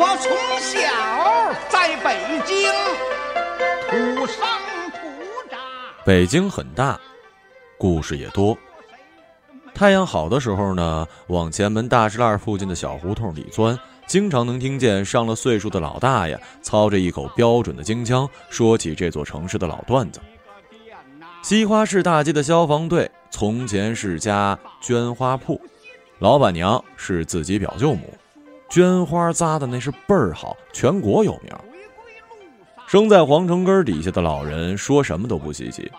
我从小在北京土生土长。北京很大，故事也多。太阳好的时候呢，往前门大栅栏附近的小胡同里钻，经常能听见上了岁数的老大爷操着一口标准的京腔，说起这座城市的老段子。西花市大街的消防队从前是家绢花铺，老板娘是自己表舅母。绢花扎的那是倍儿好，全国有名。生在皇城根底下的老人说什么都不稀奇，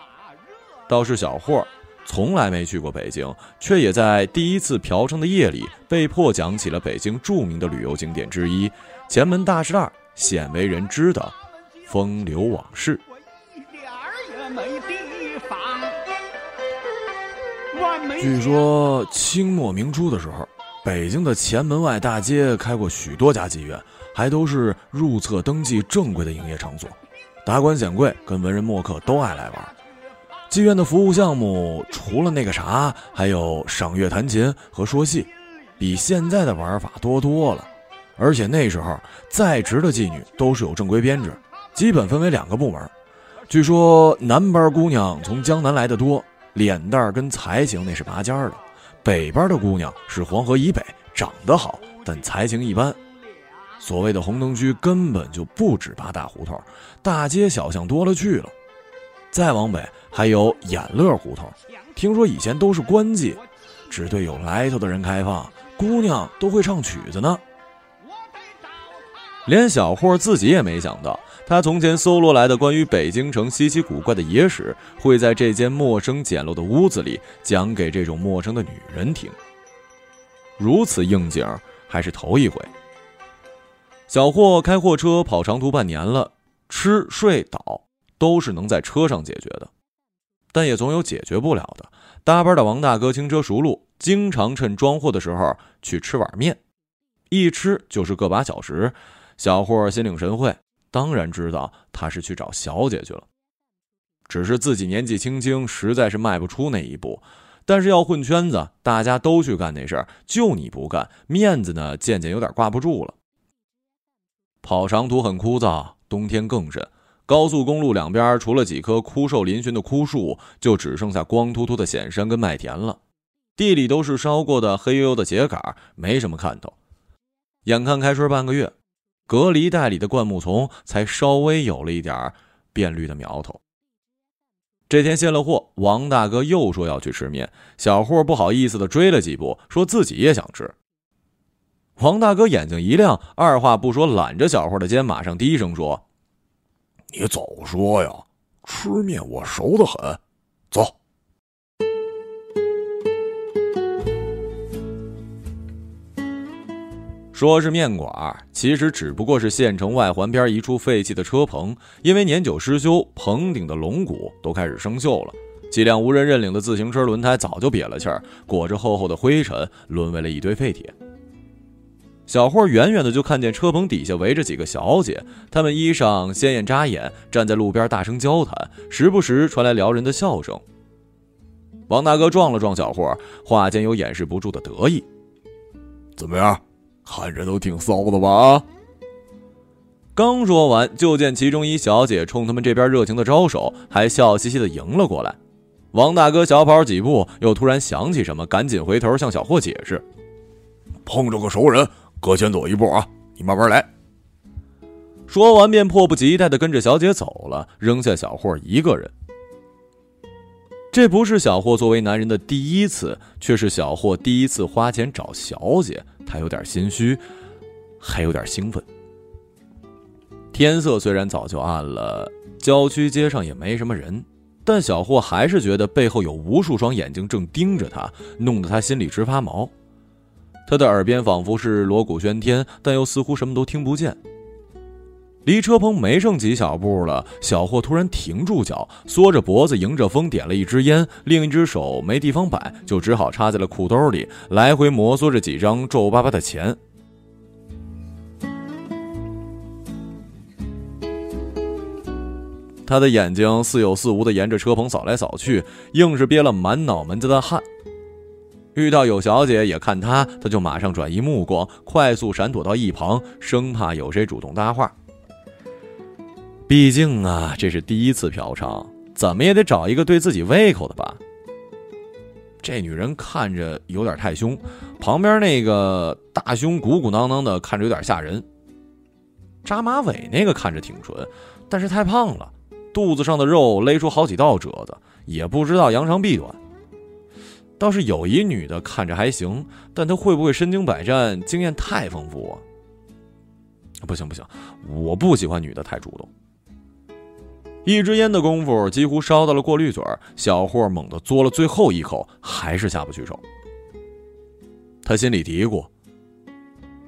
倒是小霍，从来没去过北京，却也在第一次嫖娼的夜里被迫讲起了北京著名的旅游景点之一——前门大栅栏鲜为人知的风流往事。据说清末明初的时候。北京的前门外大街开过许多家妓院，还都是入册登记正规的营业场所，达官显贵跟文人墨客都爱来玩。妓院的服务项目除了那个啥，还有赏月弹琴和说戏，比现在的玩法多多了。而且那时候在职的妓女都是有正规编制，基本分为两个部门。据说南班姑娘从江南来的多，脸蛋跟才情那是拔尖的。北边的姑娘是黄河以北，长得好，但才情一般。所谓的红灯区根本就不止八大胡同，大街小巷多了去了。再往北还有演乐胡同，听说以前都是官妓，只对有来头的人开放，姑娘都会唱曲子呢。连小霍自己也没想到。他从前搜罗来的关于北京城稀奇古怪的野史，会在这间陌生简陋的屋子里讲给这种陌生的女人听。如此应景，还是头一回。小霍开货车跑长途半年了，吃睡倒都是能在车上解决的，但也总有解决不了的。搭班的王大哥轻车熟路，经常趁装货的时候去吃碗面，一吃就是个把小时。小霍心领神会。当然知道他是去找小姐去了，只是自己年纪轻轻，实在是迈不出那一步。但是要混圈子，大家都去干那事儿，就你不干，面子呢渐渐有点挂不住了。跑长途很枯燥，冬天更甚。高速公路两边除了几棵枯瘦嶙峋的枯树，就只剩下光秃秃的险山跟麦田了，地里都是烧过的黑黝黝的秸秆，没什么看头。眼看开春半个月。隔离带里的灌木丛才稍微有了一点变绿的苗头。这天卸了货，王大哥又说要去吃面，小霍不好意思的追了几步，说自己也想吃。王大哥眼睛一亮，二话不说揽着小霍的肩，马上低声说：“你早说呀，吃面我熟得很，走。”说是面馆，其实只不过是县城外环边一处废弃的车棚，因为年久失修，棚顶的龙骨都开始生锈了。几辆无人认领的自行车轮胎早就瘪了气儿，裹着厚厚的灰尘，沦为了一堆废铁。小霍远远的就看见车棚底下围着几个小姐，她们衣裳鲜艳扎眼，站在路边大声交谈，时不时传来撩人的笑声。王大哥撞了撞小霍，话间有掩饰不住的得意：“怎么样？”看着都挺骚的吧？刚说完，就见其中一小姐冲他们这边热情的招手，还笑嘻嘻的迎了过来。王大哥小跑几步，又突然想起什么，赶紧回头向小霍解释：“碰着个熟人，哥先走一步啊，你慢慢来。”说完便迫不及待的跟着小姐走了，扔下小霍一个人。这不是小霍作为男人的第一次，却是小霍第一次花钱找小姐。他有点心虚，还有点兴奋。天色虽然早就暗了，郊区街上也没什么人，但小霍还是觉得背后有无数双眼睛正盯着他，弄得他心里直发毛。他的耳边仿佛是锣鼓喧天，但又似乎什么都听不见。离车棚没剩几小步了，小霍突然停住脚，缩着脖子，迎着风点了一支烟，另一只手没地方摆，就只好插在了裤兜里，来回摩挲着几张皱巴巴的钱。他的眼睛似有似无的沿着车棚扫来扫去，硬是憋了满脑门子的汗。遇到有小姐也看他，他就马上转移目光，快速闪躲到一旁，生怕有谁主动搭话。毕竟啊，这是第一次嫖娼，怎么也得找一个对自己胃口的吧。这女人看着有点太凶，旁边那个大胸鼓鼓囊囊的，看着有点吓人。扎马尾那个看着挺纯，但是太胖了，肚子上的肉勒出好几道褶子，也不知道扬长避短。倒是有一女的看着还行，但她会不会身经百战，经验太丰富啊？不行不行，我不喜欢女的太主动。一支烟的功夫几乎烧到了过滤嘴，小霍猛地嘬了最后一口，还是下不去手。他心里嘀咕：“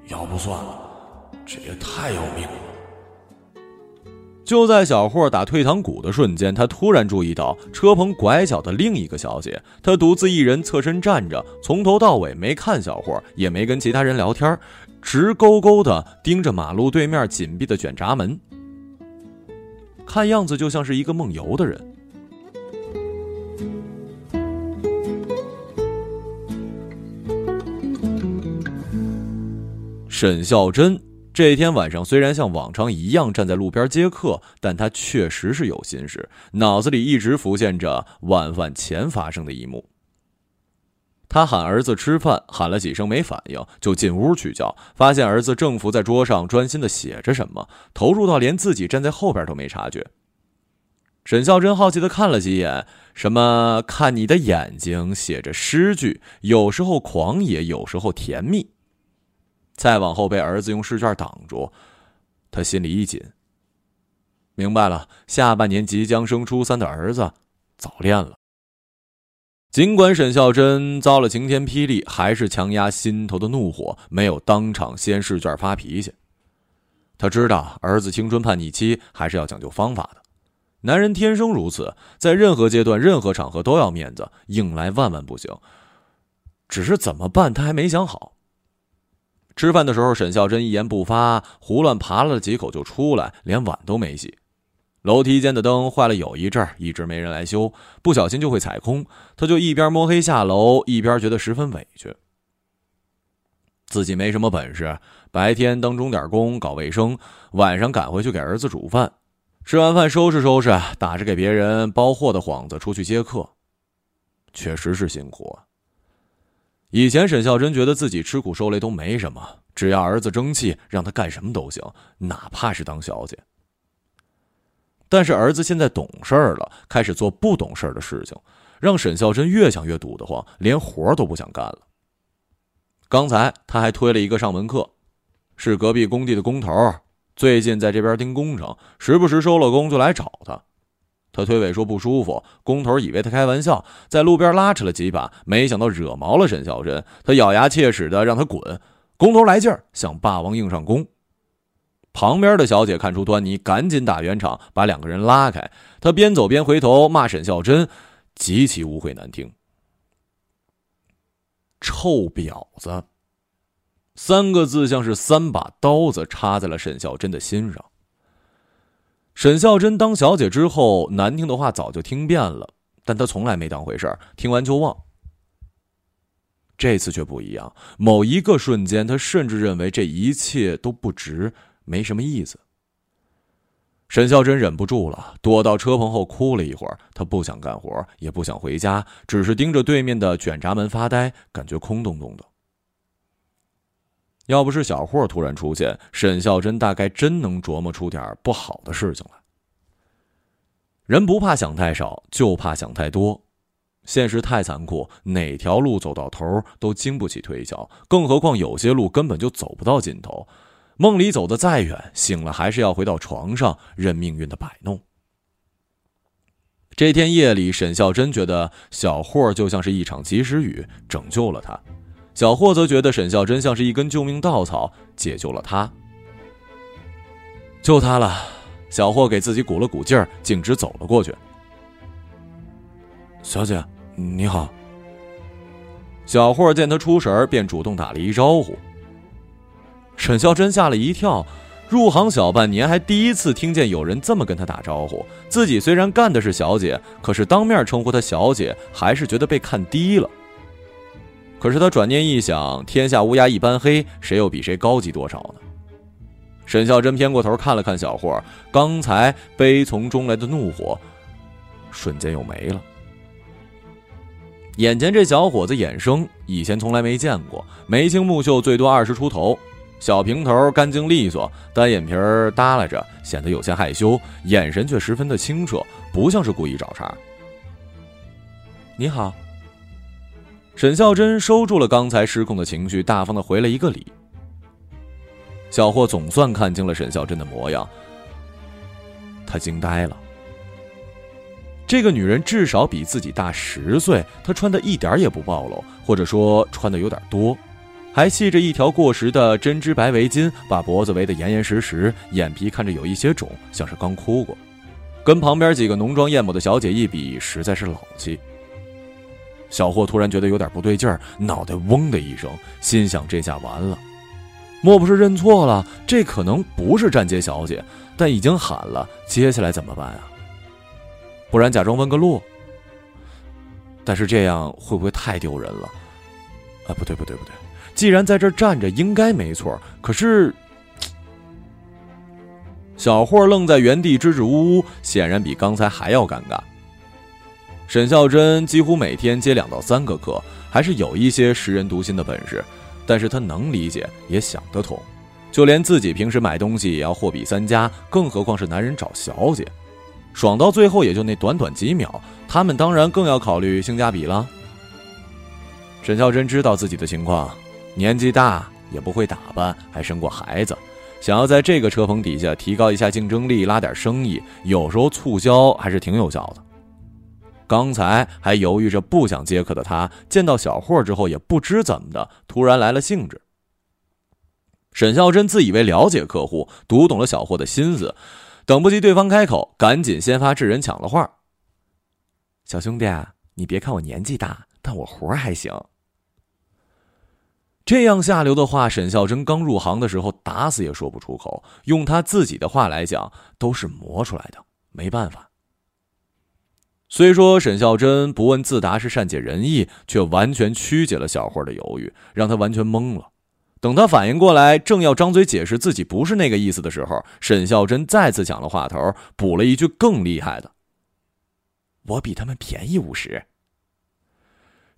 要不算了，这也太要命了。”就在小霍打退堂鼓的瞬间，他突然注意到车棚拐角的另一个小姐。她独自一人侧身站着，从头到尾没看小霍，也没跟其他人聊天，直勾勾地盯着马路对面紧闭的卷闸门，看样子就像是一个梦游的人。沈孝珍。这天晚上，虽然像往常一样站在路边接客，但他确实是有心事，脑子里一直浮现着晚饭前发生的一幕。他喊儿子吃饭，喊了几声没反应，就进屋去叫，发现儿子正伏在桌上专心的写着什么，投入到连自己站在后边都没察觉。沈孝珍好奇的看了几眼，什么看你的眼睛写着诗句，有时候狂野，有时候甜蜜。再往后被儿子用试卷挡住，他心里一紧。明白了，下半年即将升初三的儿子早恋了。尽管沈孝珍遭了晴天霹雳，还是强压心头的怒火，没有当场掀试卷发脾气。他知道儿子青春叛逆期还是要讲究方法的，男人天生如此，在任何阶段、任何场合都要面子，硬来万万不行。只是怎么办，他还没想好。吃饭的时候，沈孝珍一言不发，胡乱扒了几口就出来，连碗都没洗。楼梯间的灯坏了有一阵儿，一直没人来修，不小心就会踩空。他就一边摸黑下楼，一边觉得十分委屈。自己没什么本事，白天当钟点工搞卫生，晚上赶回去给儿子煮饭，吃完饭收拾收拾，打着给别人包货的幌子出去接客，确实是辛苦啊。以前沈孝珍觉得自己吃苦受累都没什么，只要儿子争气，让他干什么都行，哪怕是当小姐。但是儿子现在懂事了，开始做不懂事的事情，让沈孝珍越想越堵得慌，连活都不想干了。刚才他还推了一个上门客，是隔壁工地的工头，最近在这边盯工程，时不时收了工就来找他。他推诿说不舒服，工头以为他开玩笑，在路边拉扯了几把，没想到惹毛了沈孝珍。他咬牙切齿的让他滚，工头来劲儿，想霸王硬上弓。旁边的小姐看出端倪，赶紧打圆场，把两个人拉开。她边走边回头骂沈孝珍，极其污秽难听。臭婊子，三个字像是三把刀子插在了沈孝珍的心上。沈孝珍当小姐之后，难听的话早就听遍了，但她从来没当回事，听完就忘。这次却不一样，某一个瞬间，她甚至认为这一切都不值，没什么意思。沈孝珍忍不住了，躲到车棚后哭了一会儿。她不想干活，也不想回家，只是盯着对面的卷闸门发呆，感觉空洞洞的。要不是小霍突然出现，沈孝珍大概真能琢磨出点不好的事情来。人不怕想太少，就怕想太多。现实太残酷，哪条路走到头都经不起推敲，更何况有些路根本就走不到尽头。梦里走得再远，醒了还是要回到床上，任命运的摆弄。这天夜里，沈孝真觉得小霍就像是一场及时雨，拯救了他。小霍则觉得沈孝真像是一根救命稻草，解救了他。救他了，小霍给自己鼓了鼓劲儿，径直走了过去。小姐，你好。小霍见他出神便主动打了一招呼。沈孝珍吓了一跳，入行小半年，还第一次听见有人这么跟他打招呼。自己虽然干的是小姐，可是当面称呼她小姐，还是觉得被看低了。可是他转念一想，天下乌鸦一般黑，谁又比谁高级多少呢？沈孝珍偏过头看了看小霍，刚才悲从中来的怒火，瞬间又没了。眼前这小伙子眼生，以前从来没见过，眉清目秀，最多二十出头，小平头，干净利索，单眼皮儿耷拉着，显得有些害羞，眼神却十分的清澈，不像是故意找茬。你好。沈孝珍收住了刚才失控的情绪，大方的回了一个礼。小霍总算看清了沈孝珍的模样，他惊呆了。这个女人至少比自己大十岁，她穿的一点也不暴露，或者说穿的有点多，还系着一条过时的针织白围巾，把脖子围得严严实实，眼皮看着有一些肿，像是刚哭过，跟旁边几个浓妆艳抹的小姐一比，实在是老气。小霍突然觉得有点不对劲儿，脑袋嗡的一声，心想：这下完了，莫不是认错了？这可能不是站街小姐，但已经喊了，接下来怎么办啊？不然假装问个路。但是这样会不会太丢人了？啊，不对不对不对，既然在这站着，应该没错。可是，小霍愣在原地，支支吾吾，显然比刚才还要尴尬。沈孝珍几乎每天接两到三个客，还是有一些识人读心的本事，但是他能理解，也想得通，就连自己平时买东西也要货比三家，更何况是男人找小姐，爽到最后也就那短短几秒，他们当然更要考虑性价比了。沈孝珍知道自己的情况，年纪大也不会打扮，还生过孩子，想要在这个车棚底下提高一下竞争力，拉点生意，有时候促销还是挺有效的。刚才还犹豫着不想接客的他，见到小霍之后，也不知怎么的，突然来了兴致。沈孝珍自以为了解客户，读懂了小霍的心思，等不及对方开口，赶紧先发制人抢了话：“小兄弟，你别看我年纪大，但我活还行。”这样下流的话，沈孝珍刚入行的时候打死也说不出口。用他自己的话来讲，都是磨出来的，没办法。虽说沈孝珍不问自答是善解人意，却完全曲解了小慧的犹豫，让他完全懵了。等他反应过来，正要张嘴解释自己不是那个意思的时候，沈孝珍再次抢了话头，补了一句更厉害的：“我比他们便宜五十。”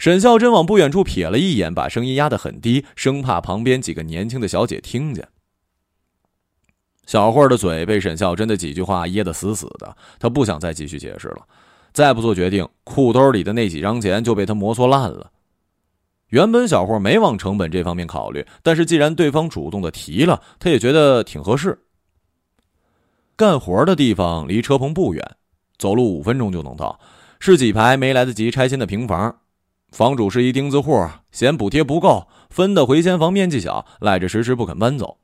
沈孝真往不远处瞥了一眼，把声音压得很低，生怕旁边几个年轻的小姐听见。小霍的嘴被沈孝真的几句话噎得死死的，他不想再继续解释了。再不做决定，裤兜里的那几张钱就被他摩挲烂了。原本小霍没往成本这方面考虑，但是既然对方主动的提了，他也觉得挺合适。干活的地方离车棚不远，走路五分钟就能到，是几排没来得及拆迁的平房。房主是一钉子户，嫌补贴不够，分的回迁房面积小，赖着迟迟不肯搬走。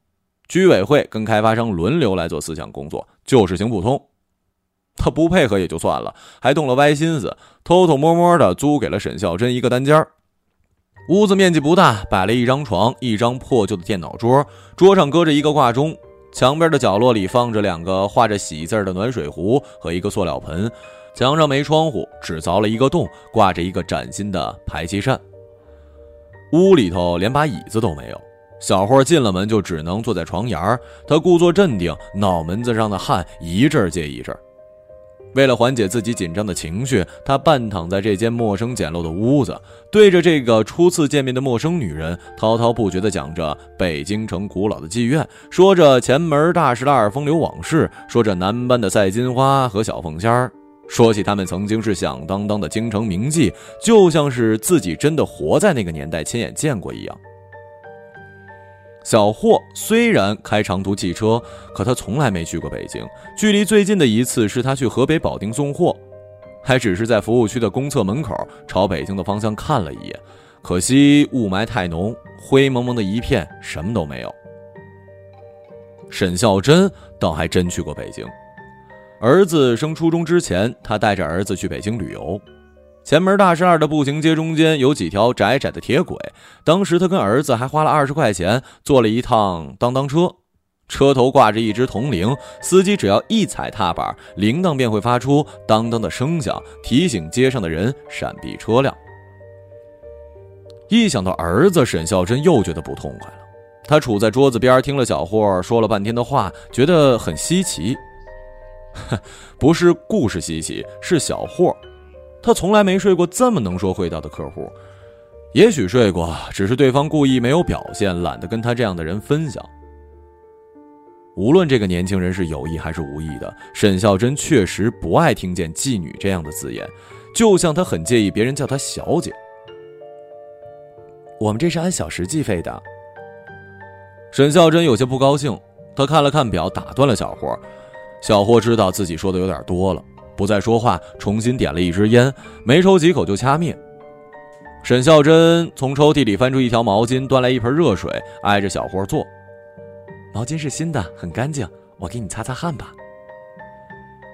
居委会跟开发商轮流来做思想工作，就是行不通。他不配合也就算了，还动了歪心思，偷偷摸摸的租给了沈孝珍一个单间屋子面积不大，摆了一张床，一张破旧的电脑桌，桌上搁着一个挂钟，墙边的角落里放着两个画着喜字的暖水壶和一个塑料盆，墙上没窗户，只凿了一个洞，挂着一个崭新的排气扇。屋里头连把椅子都没有，小霍进了门就只能坐在床沿儿他故作镇定，脑门子上的汗一阵接一阵。为了缓解自己紧张的情绪，他半躺在这间陌生简陋的屋子，对着这个初次见面的陌生女人，滔滔不绝地讲着北京城古老的妓院，说着前门大栅栏风流往事，说着南班的赛金花和小凤仙儿，说起他们曾经是响当当的京城名妓，就像是自己真的活在那个年代，亲眼见过一样。小霍虽然开长途汽车，可他从来没去过北京。距离最近的一次是他去河北保定送货，还只是在服务区的公厕门口朝北京的方向看了一眼。可惜雾霾太浓，灰蒙蒙的一片，什么都没有。沈孝真倒还真去过北京，儿子升初中之前，他带着儿子去北京旅游。前门大栅栏的步行街中间有几条窄窄的铁轨，当时他跟儿子还花了二十块钱坐了一趟当当车，车头挂着一只铜铃，司机只要一踩踏板，铃铛便会发出当当的声响，提醒街上的人闪避车辆。一想到儿子，沈孝珍又觉得不痛快了。他杵在桌子边，听了小霍说了半天的话，觉得很稀奇。不是故事稀奇，是小霍，他从来没睡过这么能说会道的客户。也许睡过，只是对方故意没有表现，懒得跟他这样的人分享。无论这个年轻人是有意还是无意的，沈孝珍确实不爱听见“妓女”这样的字眼，就像他很介意别人叫她小姐。我们这是按小时计费的。沈孝珍有些不高兴，他看了看表，打断了小霍。小霍知道自己说的有点多了，不再说话，重新点了一支烟，没抽几口就掐灭。沈孝珍从抽屉里翻出一条毛巾，端来一盆热水，挨着小霍坐。毛巾是新的，很干净，我给你擦擦汗吧。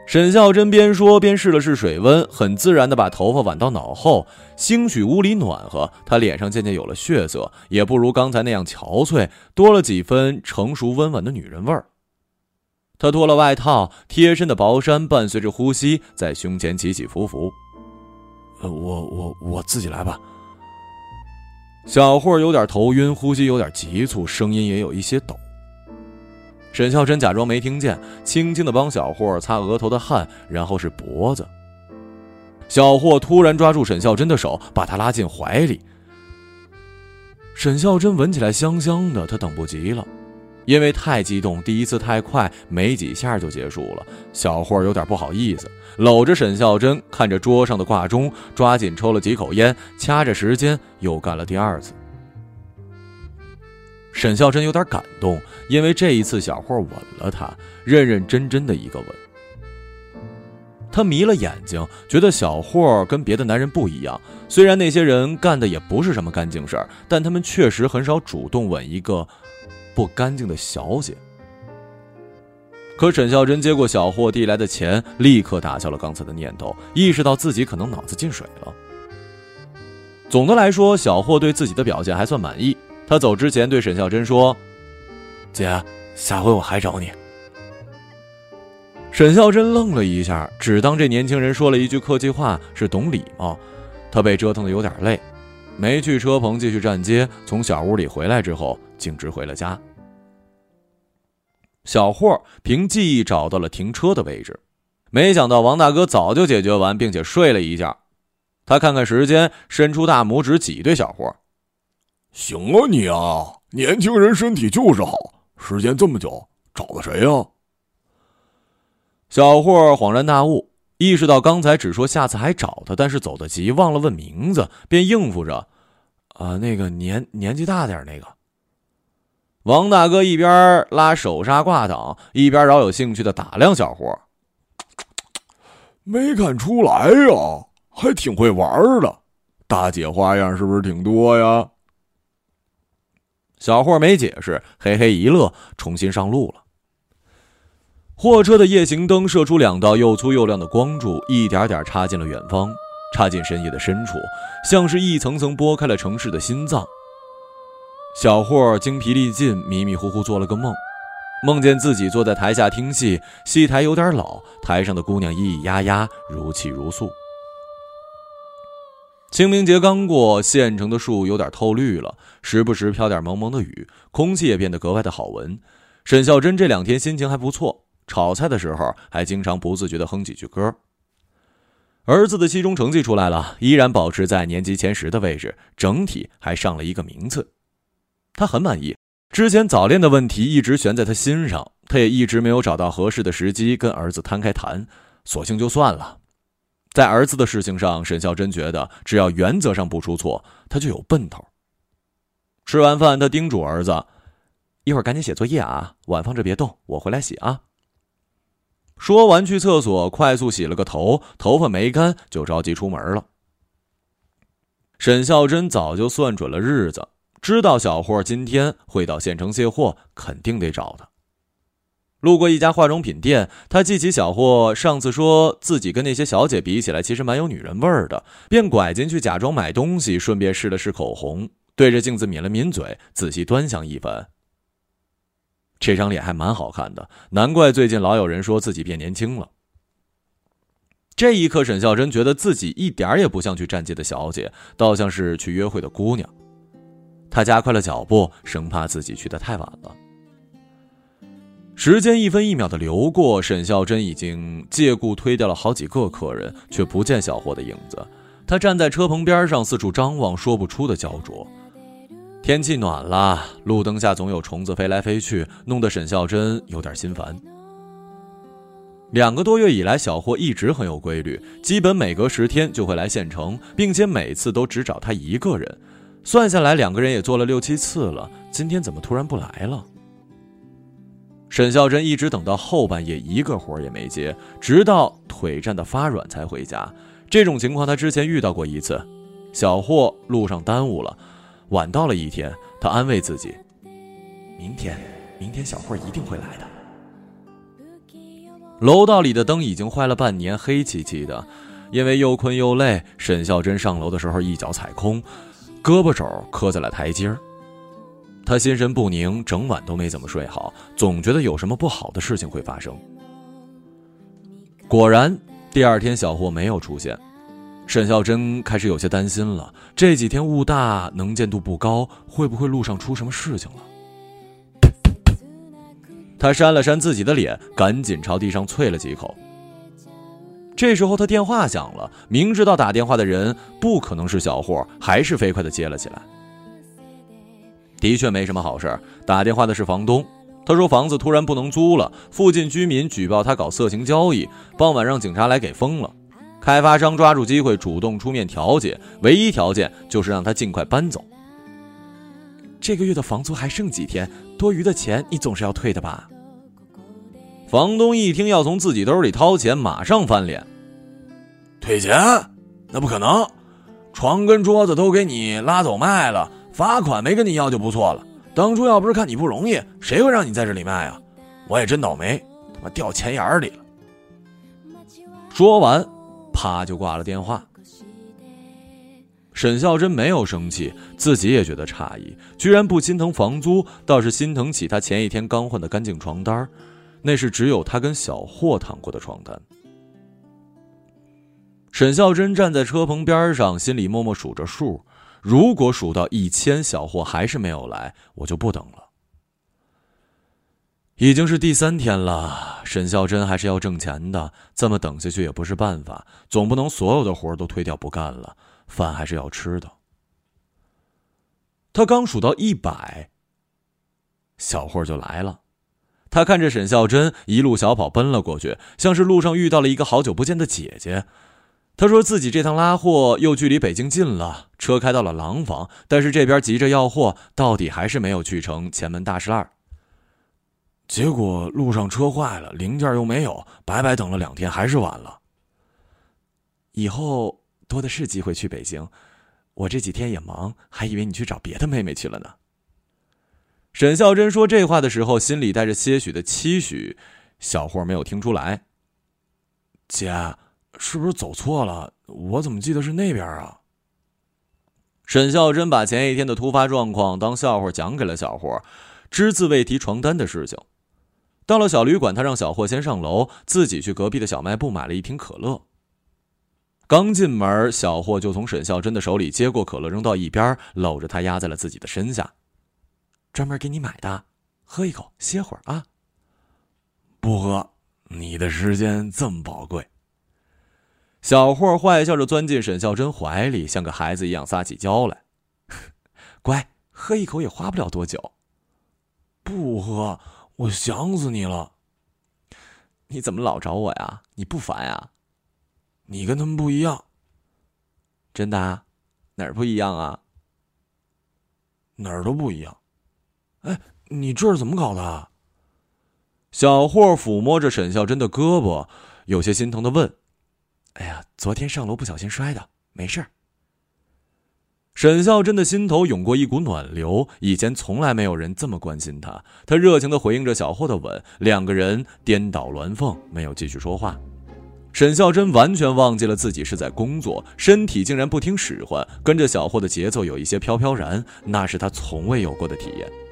沈孝珍边说边试了试水温，很自然地把头发挽到脑后。兴许屋里暖和，她脸上渐渐有了血色，也不如刚才那样憔悴，多了几分成熟温婉的女人味儿。她脱了外套，贴身的薄衫伴随着呼吸在胸前起起伏伏。呃，我我我自己来吧。小霍有点头晕，呼吸有点急促，声音也有一些抖。沈孝真假装没听见，轻轻的帮小霍擦额头的汗，然后是脖子。小霍突然抓住沈孝真的手，把她拉进怀里。沈孝真闻起来香香的，她等不及了，因为太激动，第一次太快，没几下就结束了。小霍有点不好意思，搂着沈孝珍，看着桌上的挂钟，抓紧抽了几口烟，掐着时间又干了第二次。沈孝珍有点感动，因为这一次小霍吻了她，认认真真的一个吻。他迷了眼睛，觉得小霍跟别的男人不一样。虽然那些人干的也不是什么干净事儿，但他们确实很少主动吻一个不干净的小姐。可沈孝珍接过小霍递来的钱，立刻打消了刚才的念头，意识到自己可能脑子进水了。总的来说，小霍对自己的表现还算满意。他走之前对沈孝珍说：“姐，下回我还找你。”沈孝珍愣了一下，只当这年轻人说了一句客气话，是懂礼貌。他被折腾的有点累，没去车棚继续站街。从小屋里回来之后，径直回了家。小霍凭记忆找到了停车的位置，没想到王大哥早就解决完，并且睡了一觉。他看看时间，伸出大拇指挤兑小霍。行啊，你啊，年轻人身体就是好。时间这么久，找的谁呀？小霍恍然大悟，意识到刚才只说下次还找他，但是走得急，忘了问名字，便应付着：“啊，那个年年纪大点那个。”王大哥一边拉手刹挂挡，一边饶有兴趣的打量小伙。没看出来呀，还挺会玩的，大姐花样是不是挺多呀？小霍没解释，嘿嘿一乐，重新上路了。货车的夜行灯射出两道又粗又亮的光柱，一点点插进了远方，插进深夜的深处，像是一层层剥开了城市的心脏。小霍精疲力尽，迷迷糊糊做了个梦，梦见自己坐在台下听戏，戏台有点老，台上的姑娘咿咿呀呀，如泣如诉。清明节刚过，县城的树有点透绿了，时不时飘点蒙蒙的雨，空气也变得格外的好闻。沈孝珍这两天心情还不错，炒菜的时候还经常不自觉地哼几句歌。儿子的期中成绩出来了，依然保持在年级前十的位置，整体还上了一个名次，他很满意。之前早恋的问题一直悬在他心上，他也一直没有找到合适的时机跟儿子摊开谈，索性就算了。在儿子的事情上，沈孝珍觉得只要原则上不出错，他就有奔头。吃完饭，他叮嘱儿子：“一会儿赶紧写作业啊，碗放着别动，我回来洗啊。”说完去厕所快速洗了个头，头发没干就着急出门了。沈孝珍早就算准了日子，知道小霍今天会到县城卸货，肯定得找他。路过一家化妆品店，他记起小霍上次说自己跟那些小姐比起来，其实蛮有女人味儿的，便拐进去假装买东西，顺便试了试口红，对着镜子抿了抿嘴，仔细端详一番。这张脸还蛮好看的，难怪最近老有人说自己变年轻了。这一刻，沈孝珍觉得自己一点也不像去站街的小姐，倒像是去约会的姑娘。他加快了脚步，生怕自己去的太晚了。时间一分一秒的流过，沈孝珍已经借故推掉了好几个客人，却不见小霍的影子。他站在车棚边上，四处张望，说不出的焦灼。天气暖了，路灯下总有虫子飞来飞去，弄得沈孝珍有点心烦。两个多月以来，小霍一直很有规律，基本每隔十天就会来县城，并且每次都只找他一个人。算下来，两个人也做了六七次了。今天怎么突然不来了？沈孝珍一直等到后半夜，一个活也没接，直到腿站得发软才回家。这种情况他之前遇到过一次，小霍路上耽误了，晚到了一天。他安慰自己：“明天，明天小霍一定会来的。”楼道里的灯已经坏了半年，黑漆漆的。因为又困又累，沈孝珍上楼的时候一脚踩空，胳膊肘磕在了台阶儿。他心神不宁，整晚都没怎么睡好，总觉得有什么不好的事情会发生。果然，第二天小霍没有出现，沈孝珍开始有些担心了。这几天雾大，能见度不高，会不会路上出什么事情了？他扇了扇自己的脸，赶紧朝地上啐了几口。这时候他电话响了，明知道打电话的人不可能是小霍，还是飞快的接了起来。的确没什么好事打电话的是房东，他说房子突然不能租了，附近居民举报他搞色情交易，傍晚让警察来给封了。开发商抓住机会主动出面调解，唯一条件就是让他尽快搬走。这个月的房租还剩几天，多余的钱你总是要退的吧？房东一听要从自己兜里掏钱，马上翻脸。退钱？那不可能，床跟桌子都给你拉走卖了。罚款没跟你要就不错了。当初要不是看你不容易，谁会让你在这里卖啊？我也真倒霉，他妈掉钱眼里了。说完，啪就挂了电话。沈孝珍没有生气，自己也觉得诧异，居然不心疼房租，倒是心疼起他前一天刚换的干净床单那是只有他跟小霍躺过的床单。沈孝珍站在车棚边上，心里默默数着数。如果数到一千，小霍还是没有来，我就不等了。已经是第三天了，沈孝珍还是要挣钱的，这么等下去也不是办法，总不能所有的活都推掉不干了，饭还是要吃的。他刚数到一百，小霍就来了，他看着沈孝珍一路小跑奔了过去，像是路上遇到了一个好久不见的姐姐。他说自己这趟拉货又距离北京近了，车开到了廊坊，但是这边急着要货，到底还是没有去成前门大栅栏。结果路上车坏了，零件又没有，白白等了两天，还是晚了。以后多的是机会去北京，我这几天也忙，还以为你去找别的妹妹去了呢。沈孝真说这话的时候，心里带着些许的期许，小霍没有听出来。姐。是不是走错了？我怎么记得是那边啊？沈孝珍把前一天的突发状况当笑话讲给了小霍，只字未提床单的事情。到了小旅馆，他让小霍先上楼，自己去隔壁的小卖部买了一瓶可乐。刚进门，小霍就从沈孝珍的手里接过可乐，扔到一边，搂着她压在了自己的身下。专门给你买的，喝一口，歇会儿啊。不喝，你的时间这么宝贵。小霍坏笑着钻进沈孝珍怀里，像个孩子一样撒起娇来。乖，喝一口也花不了多久。不喝，我想死你了。你怎么老找我呀？你不烦呀？你跟他们不一样。真的？哪儿不一样啊？哪儿都不一样。哎，你这是怎么搞的？小霍抚摸着沈孝珍的胳膊，有些心疼的问。哎呀，昨天上楼不小心摔的，没事儿沈孝珍的心头涌过一股暖流，以前从来没有人这么关心他。他热情的回应着小霍的吻，两个人颠倒鸾凤，没有继续说话。沈孝珍完全忘记了自己是在工作，身体竟然不听使唤，跟着小霍的节奏有一些飘飘然，那是他从未有过的体验。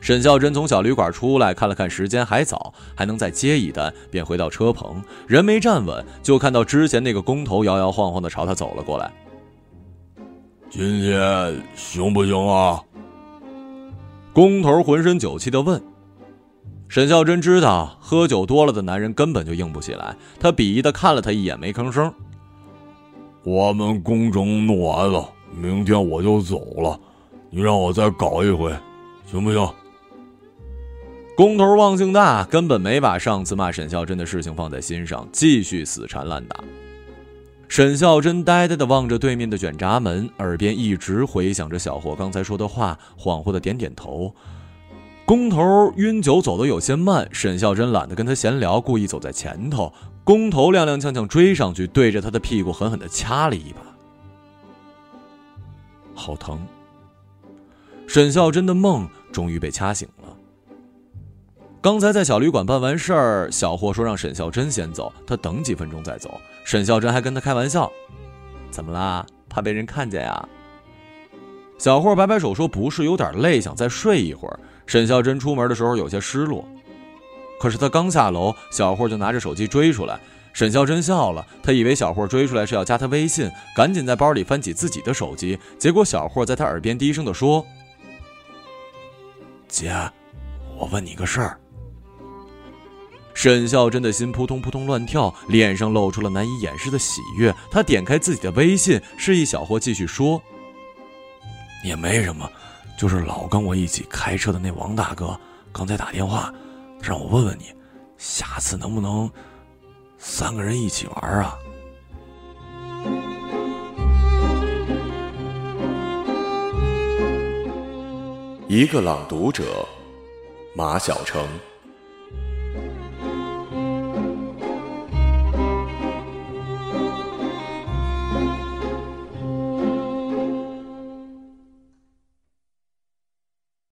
沈孝珍从小旅馆出来，看了看时间还早，还能再接一单，便回到车棚。人没站稳，就看到之前那个工头摇摇晃晃的朝他走了过来。今天行不行啊？工头浑身酒气的问。沈孝珍知道喝酒多了的男人根本就硬不起来，他鄙夷的看了他一眼，没吭声。我们工程弄完了，明天我就走了，你让我再搞一回，行不行？工头忘性大，根本没把上次骂沈孝真的事情放在心上，继续死缠烂打。沈孝真呆呆的望着对面的卷闸门，耳边一直回响着小霍刚才说的话，恍惚的点点头。工头晕酒走得有些慢，沈孝珍懒得跟他闲聊，故意走在前头。工头踉踉跄跄追上去，对着他的屁股狠狠的掐了一把，好疼。沈孝真的梦终于被掐醒。刚才在小旅馆办完事儿，小霍说让沈孝珍先走，他等几分钟再走。沈孝珍还跟他开玩笑：“怎么啦？怕被人看见呀？”小霍摆摆手说：“不是，有点累，想再睡一会儿。”沈孝珍出门的时候有些失落，可是他刚下楼，小霍就拿着手机追出来。沈孝珍笑了，他以为小霍追出来是要加他微信，赶紧在包里翻起自己的手机。结果小霍在他耳边低声的说：“姐，我问你个事儿。”沈孝真的心扑通扑通乱跳，脸上露出了难以掩饰的喜悦。他点开自己的微信，示意小霍继续说：“也没什么。”就是老跟我一起开车的那王大哥，刚才打电话，让我问问你，下次能不能三个人一起玩啊？一个朗读者，马晓成。